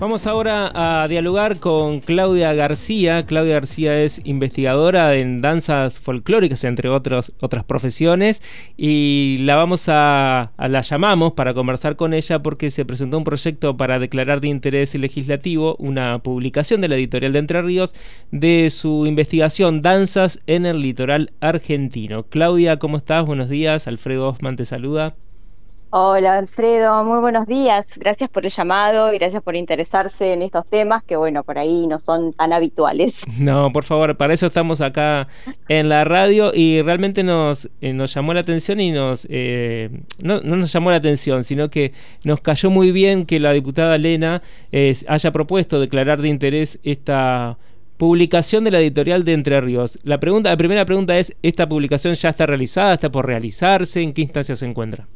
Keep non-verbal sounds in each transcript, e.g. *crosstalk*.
Vamos ahora a dialogar con Claudia García. Claudia García es investigadora en danzas folclóricas, entre otras profesiones, y la vamos a, la llamamos para conversar con ella porque se presentó un proyecto para declarar de interés legislativo una publicación de la editorial de Entre Ríos de su investigación Danzas en el litoral argentino. Claudia, ¿cómo estás? Buenos días. Alfredo Osman te saluda. Hola Alfredo, muy buenos días. Gracias por el llamado y gracias por interesarse en estos temas que, bueno, por ahí no son tan habituales. *laughs* No, por favor, para eso estamos acá en la radio y realmente nos, eh, nos llamó la atención y nos. Eh, no, no, nos llamó la atención, sino que nos cayó muy bien que la diputada Elena haya propuesto declarar de interés esta publicación de la editorial de Entre Ríos. La, pregunta, la primera pregunta es: ¿esta publicación ya está realizada? ¿Está por realizarse? ¿En qué instancia se encuentra?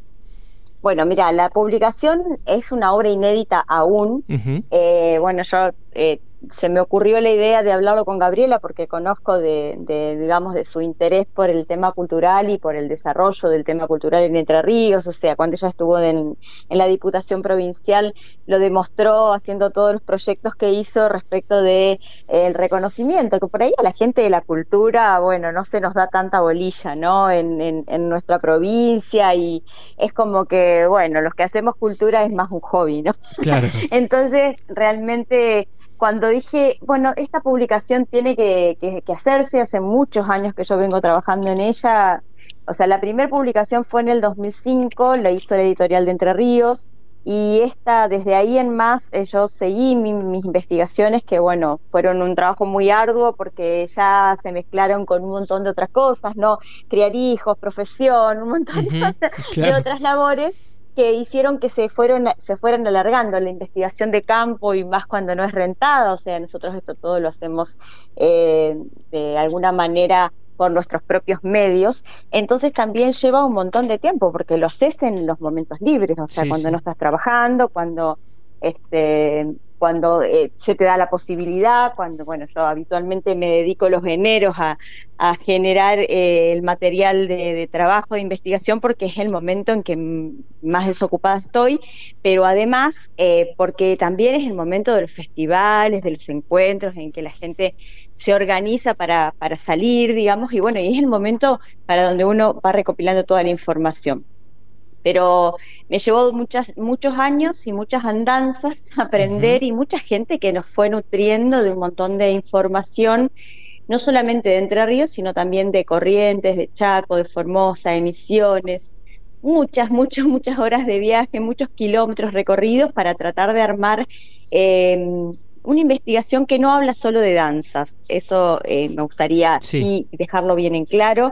Bueno, mira, la publicación es una obra inédita aún. eh, bueno, yo eh, se me ocurrió la idea de hablarlo con Gabriela porque conozco de, digamos, de su interés por el tema cultural y por el desarrollo del tema cultural en Entre Ríos, o sea, cuando ella estuvo en, la Diputación Provincial lo demostró haciendo todos los proyectos que hizo respecto de eh, el reconocimiento, que por ahí a la gente de la cultura, bueno, no se nos da tanta bolilla, ¿no? En, en nuestra provincia y es como que, bueno, los que hacemos cultura es más un hobby, ¿no? Claro. *laughs* Entonces, realmente cuando dije, bueno, esta publicación tiene que, hacerse, hace muchos años que yo vengo trabajando en ella, o sea, la primera publicación fue en el 2005, la hizo la editorial de Entre Ríos, y esta, desde ahí en más, eh, yo seguí mis investigaciones, que bueno, fueron un trabajo muy arduo porque ya se mezclaron con un montón de otras cosas, ¿no? Criar hijos, profesión, un montón de otras labores que hicieron que se fueron se fueran alargando la investigación de campo y más cuando no es rentada, o sea, nosotros esto todo lo hacemos eh, de alguna manera por nuestros propios medios, entonces también lleva un montón de tiempo porque lo haces en los momentos libres, o sea, cuando no estás trabajando, cuando este cuando eh, se te da la posibilidad, cuando, bueno, yo habitualmente me dedico los eneros a, generar eh, el material de, trabajo, de investigación, porque es el momento en que más desocupada estoy, pero además eh, porque también es el momento de los festivales, de los encuentros, en que la gente se organiza para, para salir, digamos, y bueno, y es el momento para donde uno va recopilando toda la información pero me llevó muchas, muchos años y muchas andanzas aprender y mucha gente que nos fue nutriendo de un montón de información, no solamente de Entre Ríos, sino también de Corrientes, de Chaco, de Formosa, emisiones, muchas, muchas, muchas horas de viaje, muchos kilómetros recorridos para tratar de armar em, una investigación que no habla solo de danzas. Eso eh, me gustaría dejarlo bien en claro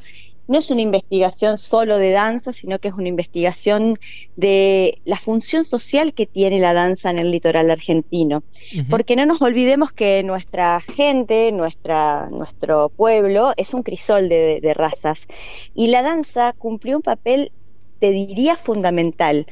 no es una investigación solo de danza, sino que es una investigación de la función social que tiene la danza en el litoral argentino. Porque no nos olvidemos que nuestra gente, nuestra, nuestro pueblo, es un crisol de, de razas. Y la danza cumplió un papel, te diría, fundamental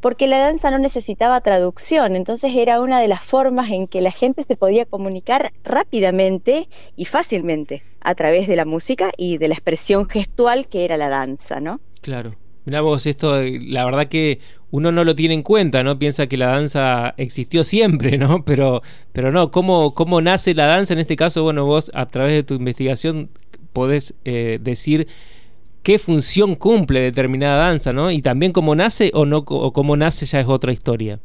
porque la danza no necesitaba traducción, entonces era una de las formas en que la gente se podía comunicar rápidamente y fácilmente a través de la música y de la expresión gestual que era la danza, ¿no? Claro. Mira vos, esto, la verdad que uno no lo tiene en cuenta, ¿no? Piensa que la danza existió siempre, ¿no? *laughs* Pero, pero no, ¿cómo, ¿cómo nace la danza? En este caso, bueno, vos a través de tu investigación podés eh, decir qué función cumple determinada danza, ¿no? Y también cómo nace o no, o cómo nace ya es otra historia.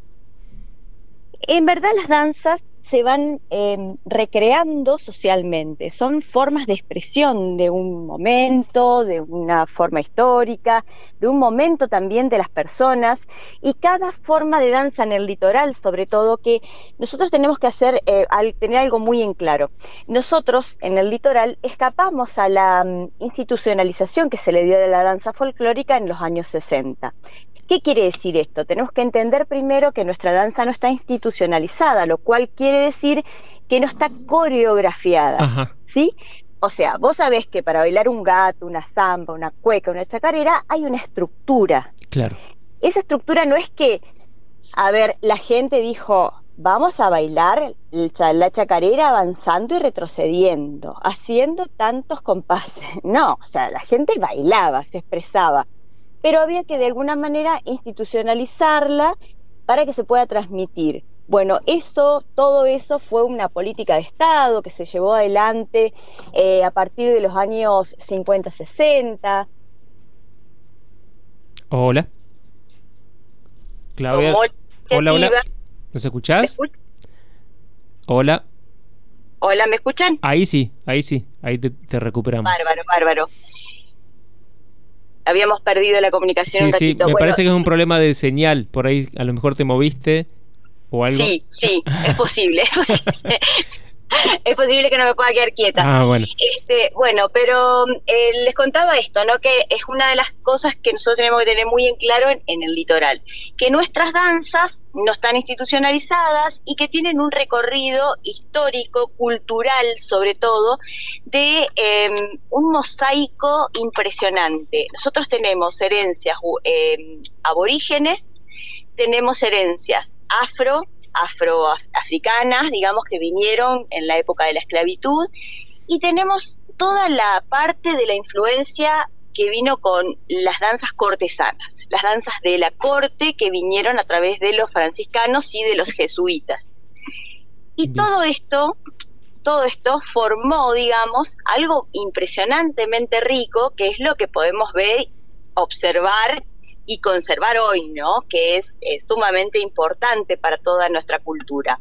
En verdad las danzas se van em, recreando socialmente. Son formas de expresión de un momento, de una forma histórica, de un momento también de las personas y cada forma de danza en el litoral, sobre todo, que nosotros tenemos que hacer, eh, al tener algo muy en claro. Nosotros en el litoral escapamos a la mm, institucionalización que se le dio de la danza folclórica en los años 60. ¿Qué quiere decir esto? Tenemos que entender primero que nuestra danza no está institucionalizada, lo cual quiere decir que no está coreografiada, ¿sí? O sea, vos sabés que para bailar un gato, una zamba, una cueca, una chacarera, hay una estructura. Claro. Esa estructura no es que, a ver, la gente dijo, vamos a bailar la chacarera avanzando y retrocediendo, haciendo tantos compases. *laughs* No, o sea, la gente bailaba, se expresaba pero había que de alguna manera institucionalizarla para que se pueda transmitir. Bueno, eso, todo eso fue una política de Estado que se llevó adelante eh, a partir de los años 50-60. Hola. Claudia. Hola, hola. ¿Nos escuchás? Hola. Hola, ¿me escuchan? Ahí sí, ahí sí, ahí te, recuperamos. Bárbaro, bárbaro. Habíamos perdido la comunicación. Sí, sí, me parece que es un problema de señal. Por ahí a lo mejor te moviste o algo. Sí, sí, es posible, es posible. *laughs* *laughs* es posible que no me pueda quedar quieta. Ah, bueno. Este, bueno, pero eh, les contaba esto, ¿no? Que es una de las cosas que nosotros tenemos que tener muy en claro en, el litoral, que nuestras danzas no están institucionalizadas y que tienen un recorrido histórico, cultural, sobre todo, de em, un mosaico impresionante. Nosotros tenemos herencias em, aborígenes, tenemos herencias afro, afroafricanas, digamos, que vinieron en la época de la esclavitud, y tenemos toda la parte de la influencia que vino con las danzas cortesanas, las danzas de la corte que vinieron a través de los franciscanos y de los jesuitas. Y todo esto, todo esto formó, digamos, algo impresionantemente rico, que es lo que podemos ver, observar y conservar hoy, ¿no? Que es sumamente importante para toda nuestra cultura.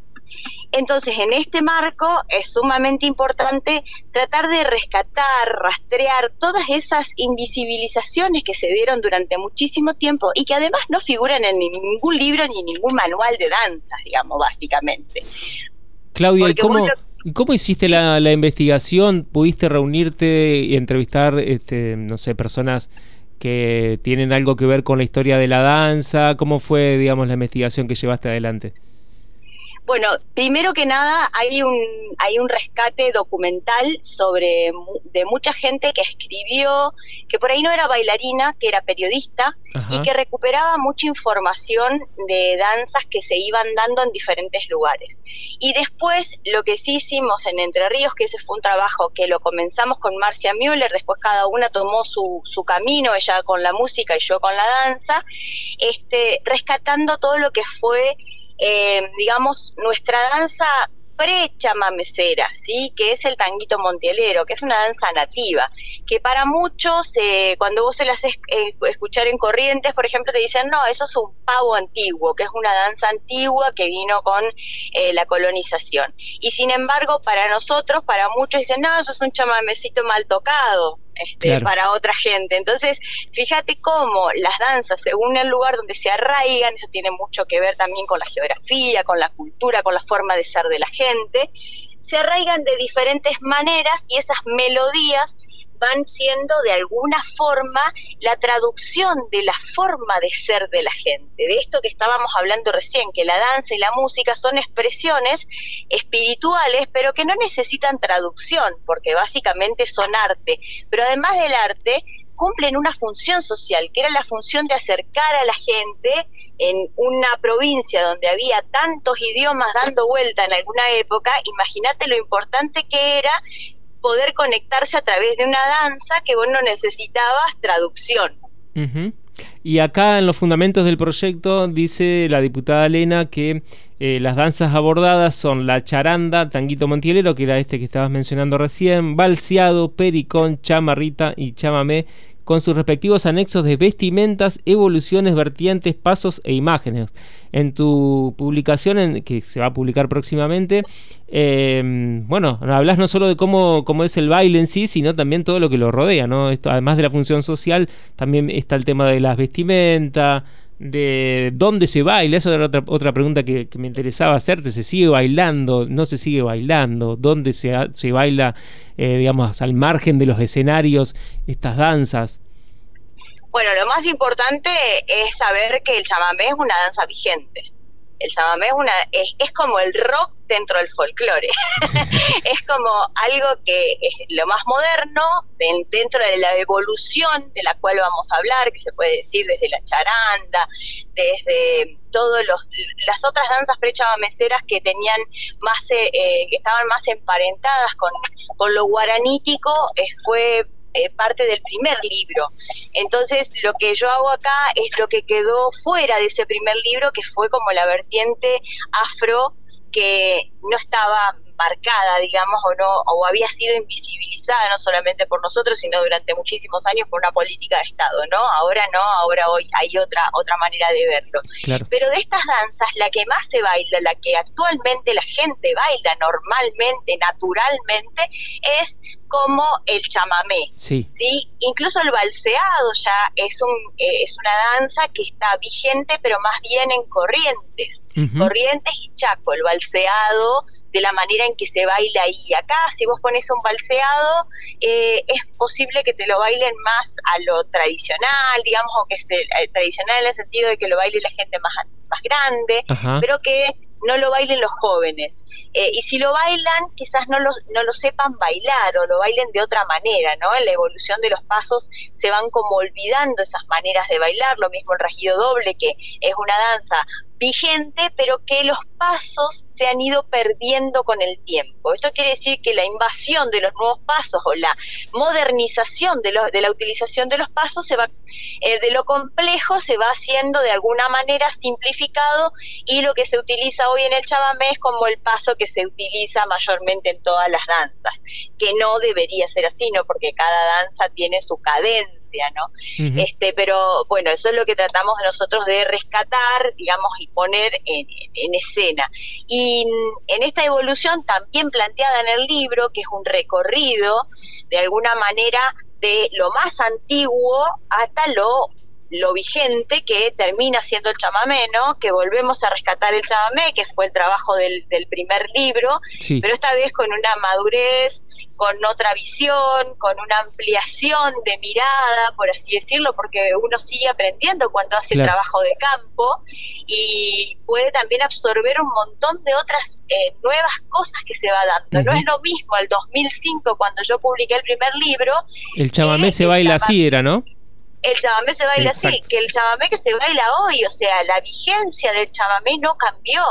Entonces, en este marco es sumamente importante tratar de rescatar, rastrear todas esas invisibilizaciones que se dieron durante muchísimo tiempo y que además no figuran en ningún libro ni ningún manual de danzas, digamos, básicamente. Claudia, ¿y cómo, cómo hiciste la, la, investigación? ¿Pudiste reunirte y entrevistar, este, no sé, personas que tienen algo que ver con la historia de la danza? ¿Cómo fue, digamos, la investigación que llevaste adelante? Bueno, primero que nada hay un, hay un rescate documental sobre de mucha gente que escribió, que por ahí no era bailarina, que era periodista y que recuperaba mucha información de danzas que se iban dando en diferentes lugares. Y después lo que sí hicimos en Entre Ríos, que ese fue un trabajo que lo comenzamos con Marcia Müller, después cada una tomó su, su camino, ella con la música y yo con la danza, este, rescatando todo lo que fue eh, digamos, nuestra danza pre-chamamecera, ¿sí? que es el tanguito montielero, que es una danza nativa, que para muchos, eh, cuando vos se las haces eh, escuchar en corrientes, por ejemplo, te dicen, no, eso es un pavo antiguo, que es una danza antigua que vino con la colonización. Y sin embargo, para nosotros, para muchos dicen, no, eso es un chamamecito mal tocado, este, para otra gente. Entonces, fíjate cómo las danzas, según el lugar donde se arraigan, eso tiene mucho que ver también con la geografía, con la cultura, con la forma de ser de la gente, se arraigan de diferentes maneras y esas melodías van siendo de alguna forma la traducción de la forma de ser de la gente, de esto que estábamos hablando recién, que la danza y la música son expresiones espirituales, pero que no necesitan traducción, porque básicamente son arte, pero además del arte, cumplen una función social, que era la función de acercar a la gente en una provincia donde había tantos idiomas dando vuelta en alguna época, imagínate lo importante que era poder conectarse a través de una danza que vos no necesitabas traducción. Y acá en los fundamentos del proyecto dice la diputada Elena que eh, las danzas abordadas son la charanda, tanguito montielero, que era este que estabas mencionando recién, balseado, pericón, chamarrita y chamamé, con sus respectivos anexos de vestimentas, evoluciones, vertientes, pasos e imágenes. En tu publicación, en, que se va a publicar próximamente, em, bueno, hablas no solo de cómo, cómo, es el baile en sí, sino también todo lo que lo rodea, ¿no? Esto, además de la función social, también está el tema de las vestimentas, de dónde se baila, eso era otra, otra pregunta que, me interesaba hacerte, ¿se sigue bailando? ¿No se sigue bailando? ¿Dónde se, se baila, eh, digamos, al margen de los escenarios estas danzas? Bueno, lo más importante es saber que el chamamé es una danza vigente. El chamamé es, una, es, como el rock dentro del folclore. *laughs* es como algo que es lo más moderno dentro de la evolución de la cual vamos a hablar, que se puede decir desde la charanda, desde todas las otras danzas prechamameceras que tenían más, eh, eh, que estaban más emparentadas con, con lo guaranítico, eh, fue eh, parte del primer libro. Entonces, lo que yo hago acá es lo que quedó fuera de ese primer libro, que fue como la vertiente afro que no estaba marcada, digamos, o no, o había sido invisibilizada no solamente por nosotros, sino durante muchísimos años por una política de Estado, ¿no? Ahora no, ahora hoy hay otra otra manera de verlo. Pero de estas danzas, la que más se baila, la que actualmente la gente baila normalmente, naturalmente, es como el chamamé. Sí. ¿sí? Incluso el balseado ya es, un, eh, es una danza que está vigente, pero más bien en corrientes. Corrientes y chaco. El balseado de la manera en que se baila ahí. Acá, si vos pones un balseado, eh, es posible que te lo bailen más a lo tradicional, digamos, o que se, eh, tradicional en el sentido de que lo baile la gente más, más grande, pero que no lo bailen los jóvenes. Eh, y si lo bailan, quizás no lo, no lo sepan bailar o lo bailen de otra manera, ¿no? En la evolución de los pasos se van como olvidando esas maneras de bailar, lo mismo el rajido doble, que es una danza vigente, pero que los pasos se han ido perdiendo con el tiempo. Esto quiere decir que la invasión de los nuevos pasos o la modernización de, de la utilización de los pasos se va, eh, de lo complejo se va haciendo de alguna manera simplificado y lo que se utiliza hoy en el chamamé es como el paso que se utiliza mayormente en todas las danzas, que no debería ser así, ¿no? Porque cada danza tiene su cadencia, ¿no? Este, pero bueno, eso es lo que tratamos nosotros de rescatar, digamos, y poner en, escena. Y en esta evolución también planteada en el libro, que es un recorrido, de alguna manera, de lo más antiguo hasta lo lo vigente que termina siendo el chamamé, ¿no? Que volvemos a rescatar el chamamé, que fue el trabajo del, primer libro, pero esta vez con una madurez, con otra visión, con una ampliación de mirada, por así decirlo, porque uno sigue aprendiendo cuando hace trabajo de campo y puede también absorber un montón de otras eh, nuevas cosas que se va dando. No es lo mismo el 2005 cuando yo publiqué el primer libro. El chamamé se baila así, era, ¿no? El chamamé se baila así, que el chamamé que se baila hoy, o sea, la vigencia del chamamé no cambió.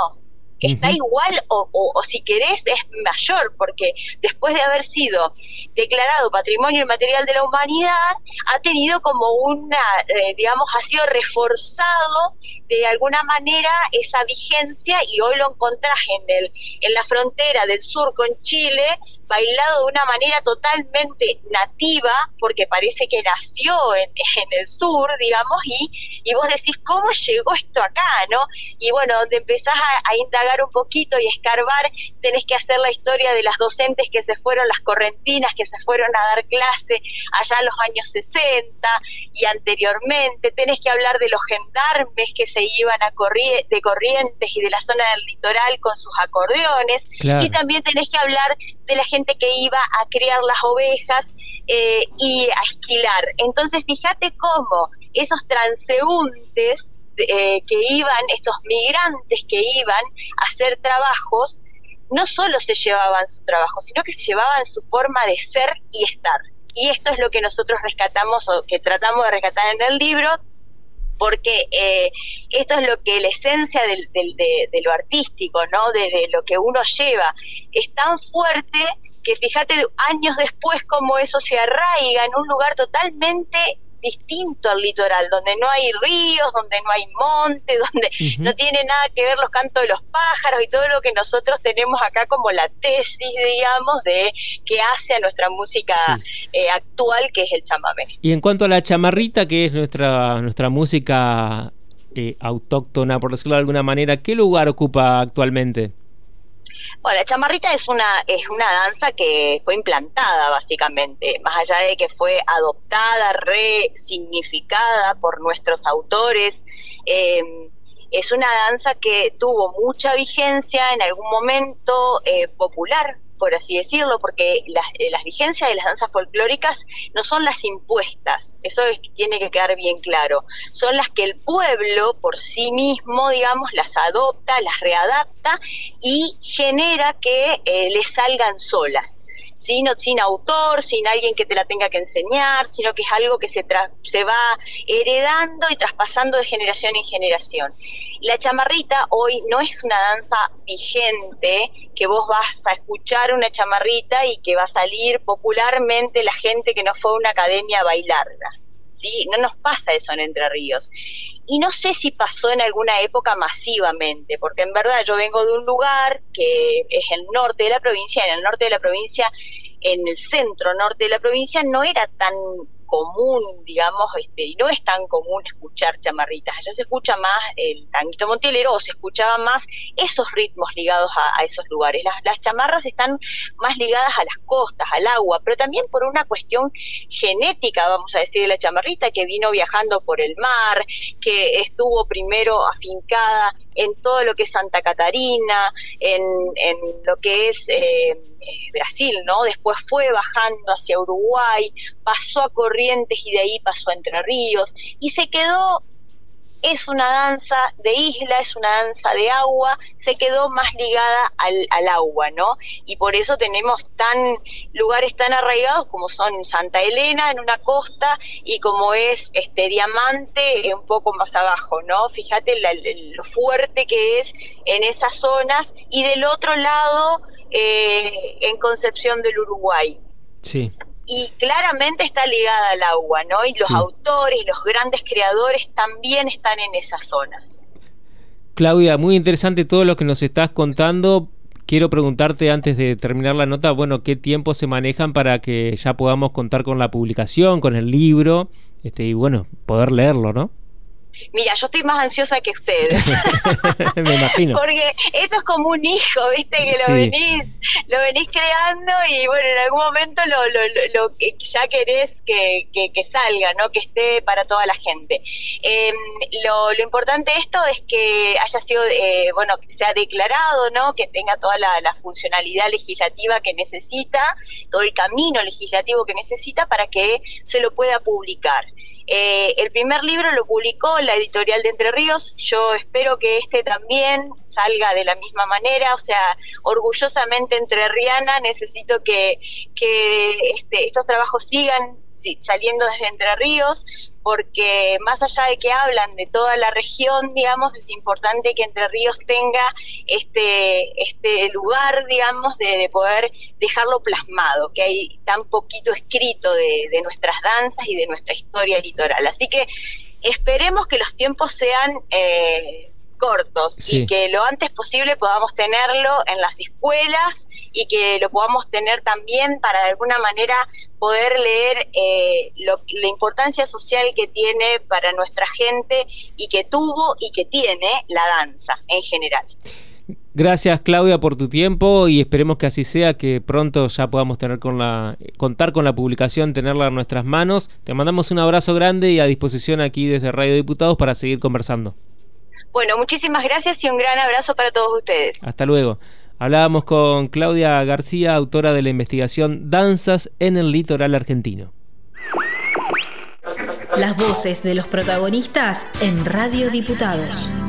Está igual o, o, si querés es mayor, porque después de haber sido declarado Patrimonio Inmaterial de la Humanidad, ha tenido como una, eh, digamos, ha sido reforzado de alguna manera esa vigencia y hoy lo encontrás en, el, en la frontera del sur con Chile, bailado de una manera totalmente nativa, porque parece que nació en, *laughs* en el sur, digamos, y, y, vos decís, ¿cómo llegó esto acá? ¿no? Y bueno, donde empezás a, a indagar un poquito y escarbar, tenés que hacer la historia de las docentes que se fueron, las correntinas que se fueron a dar clase allá en los años 60 y anteriormente, tenés que hablar de los gendarmes que se iban a corri de Corrientes y de la zona del litoral con sus acordeones, y también tenés que hablar de la gente que iba a criar las ovejas eh, y a esquilar. Entonces, fíjate cómo esos transeúntes eh, que iban, estos migrantes que iban a hacer trabajos, no solo se llevaban su trabajo, sino que se llevaban su forma de ser y estar. Y esto es lo que nosotros rescatamos o que tratamos de rescatar en el libro, porque eh, esto es lo que la esencia de, lo artístico, ¿no? De, lo que uno lleva, es tan fuerte que fíjate años después cómo eso se arraiga en un lugar totalmente distinto al litoral, donde no hay ríos, donde no hay monte, *laughs* donde no tiene nada que ver los cantos de los pájaros y todo lo que nosotros tenemos acá como la tesis, digamos, de que hace a nuestra música eh, actual, que es el chamamé. Y en cuanto a la chamarrita, que es nuestra, nuestra música eh, autóctona, por decirlo de alguna manera, ¿qué lugar ocupa actualmente? Bueno, la chamarrita es una, es una danza que fue implantada básicamente, más allá de que fue adoptada, resignificada por nuestros autores. Em, es una danza que tuvo mucha vigencia en algún momento eh, popular por así decirlo, porque las, eh, las, vigencias de las danzas folclóricas no son las impuestas, eso tiene que quedar bien claro, son las que el pueblo por sí mismo, digamos, las adopta, las readapta y genera que eh, le salgan solas. Sin, sin autor, sin alguien que te la tenga que enseñar, sino que es algo que se, se va heredando y traspasando de generación en generación. La chamarrita hoy no es una danza vigente que vos vas a escuchar una chamarrita y que va a salir popularmente la gente que no fue a una academia a bailarla. ¿Sí? No nos pasa eso en Entre Ríos. Y no sé si pasó en alguna época masivamente, porque en verdad yo vengo de un lugar que es el norte de la provincia, en el norte de la provincia, en el centro norte de la provincia, no era tan común, digamos, este, y no es tan común escuchar chamarritas. Allá se escucha más el tanguito montielero o se escuchaban más esos ritmos ligados a, esos lugares. Las, las, chamarras están más ligadas a las costas, al agua, pero también por una cuestión genética, vamos a decir, de la chamarrita que vino viajando por el mar, que estuvo primero afincada en todo lo que es Santa Catarina, en, en lo que es eh, eh, Brasil, ¿no? Después fue bajando hacia Uruguay, pasó a Corrientes y de ahí pasó a Entre Ríos y se quedó es una danza de isla, es una danza de agua, se quedó más ligada al, agua, ¿no? Y por eso tenemos tan lugares tan arraigados como son Santa Elena en una costa y como es este Diamante un poco más abajo, ¿no? Fíjate lo fuerte que es en esas zonas y del otro lado eh, en Concepción del Uruguay. Sí y claramente está ligada al agua, ¿no? Y los autores, los grandes creadores también están en esas zonas. Claudia, muy interesante todo lo que nos estás contando. Quiero preguntarte antes de terminar la nota, bueno, ¿qué tiempo se manejan para que ya podamos contar con la publicación, con el libro, este, y bueno, poder leerlo, ¿no? Mira, yo estoy más ansiosa que ustedes. *laughs* Me imagino. Porque esto es como un hijo, ¿viste? Que lo venís lo venís creando y bueno, en algún momento lo, lo, lo, ya querés que, que, salga, ¿no? Que esté para toda la gente. Em, lo, lo importante de esto es que haya sido, eh, bueno, que sea declarado, ¿no? Que tenga toda la, la funcionalidad legislativa que necesita, todo el camino legislativo que necesita para que se lo pueda publicar. Eh, el primer libro lo publicó la editorial de Entre Ríos, yo espero que este también salga de la misma manera, o sea, orgullosamente entrerriana, necesito que, que este, estos trabajos sigan saliendo desde Entre Ríos, porque más allá de que hablan de toda la región, digamos, es importante que Entre Ríos tenga este, este lugar, digamos, de, poder dejarlo plasmado, que hay tan poquito escrito de, nuestras danzas y de nuestra historia litoral. Así que esperemos que los tiempos sean... Eh, cortos y que lo antes posible podamos tenerlo en las escuelas y que lo podamos tener también para de alguna manera poder leer eh, la importancia social que tiene para nuestra gente y que tuvo y que tiene la danza en general. Gracias Claudia por tu tiempo y esperemos que así sea, que pronto ya podamos tener con la, contar con la publicación, tenerla en nuestras manos. Te mandamos un abrazo grande y a disposición aquí desde Radio Diputados para seguir conversando. Bueno, muchísimas gracias y un gran abrazo para todos ustedes. Hasta luego. Hablábamos con Claudia García, autora de la investigación Danzas en el Litoral Argentino. Las voces de los protagonistas en Radio Diputados.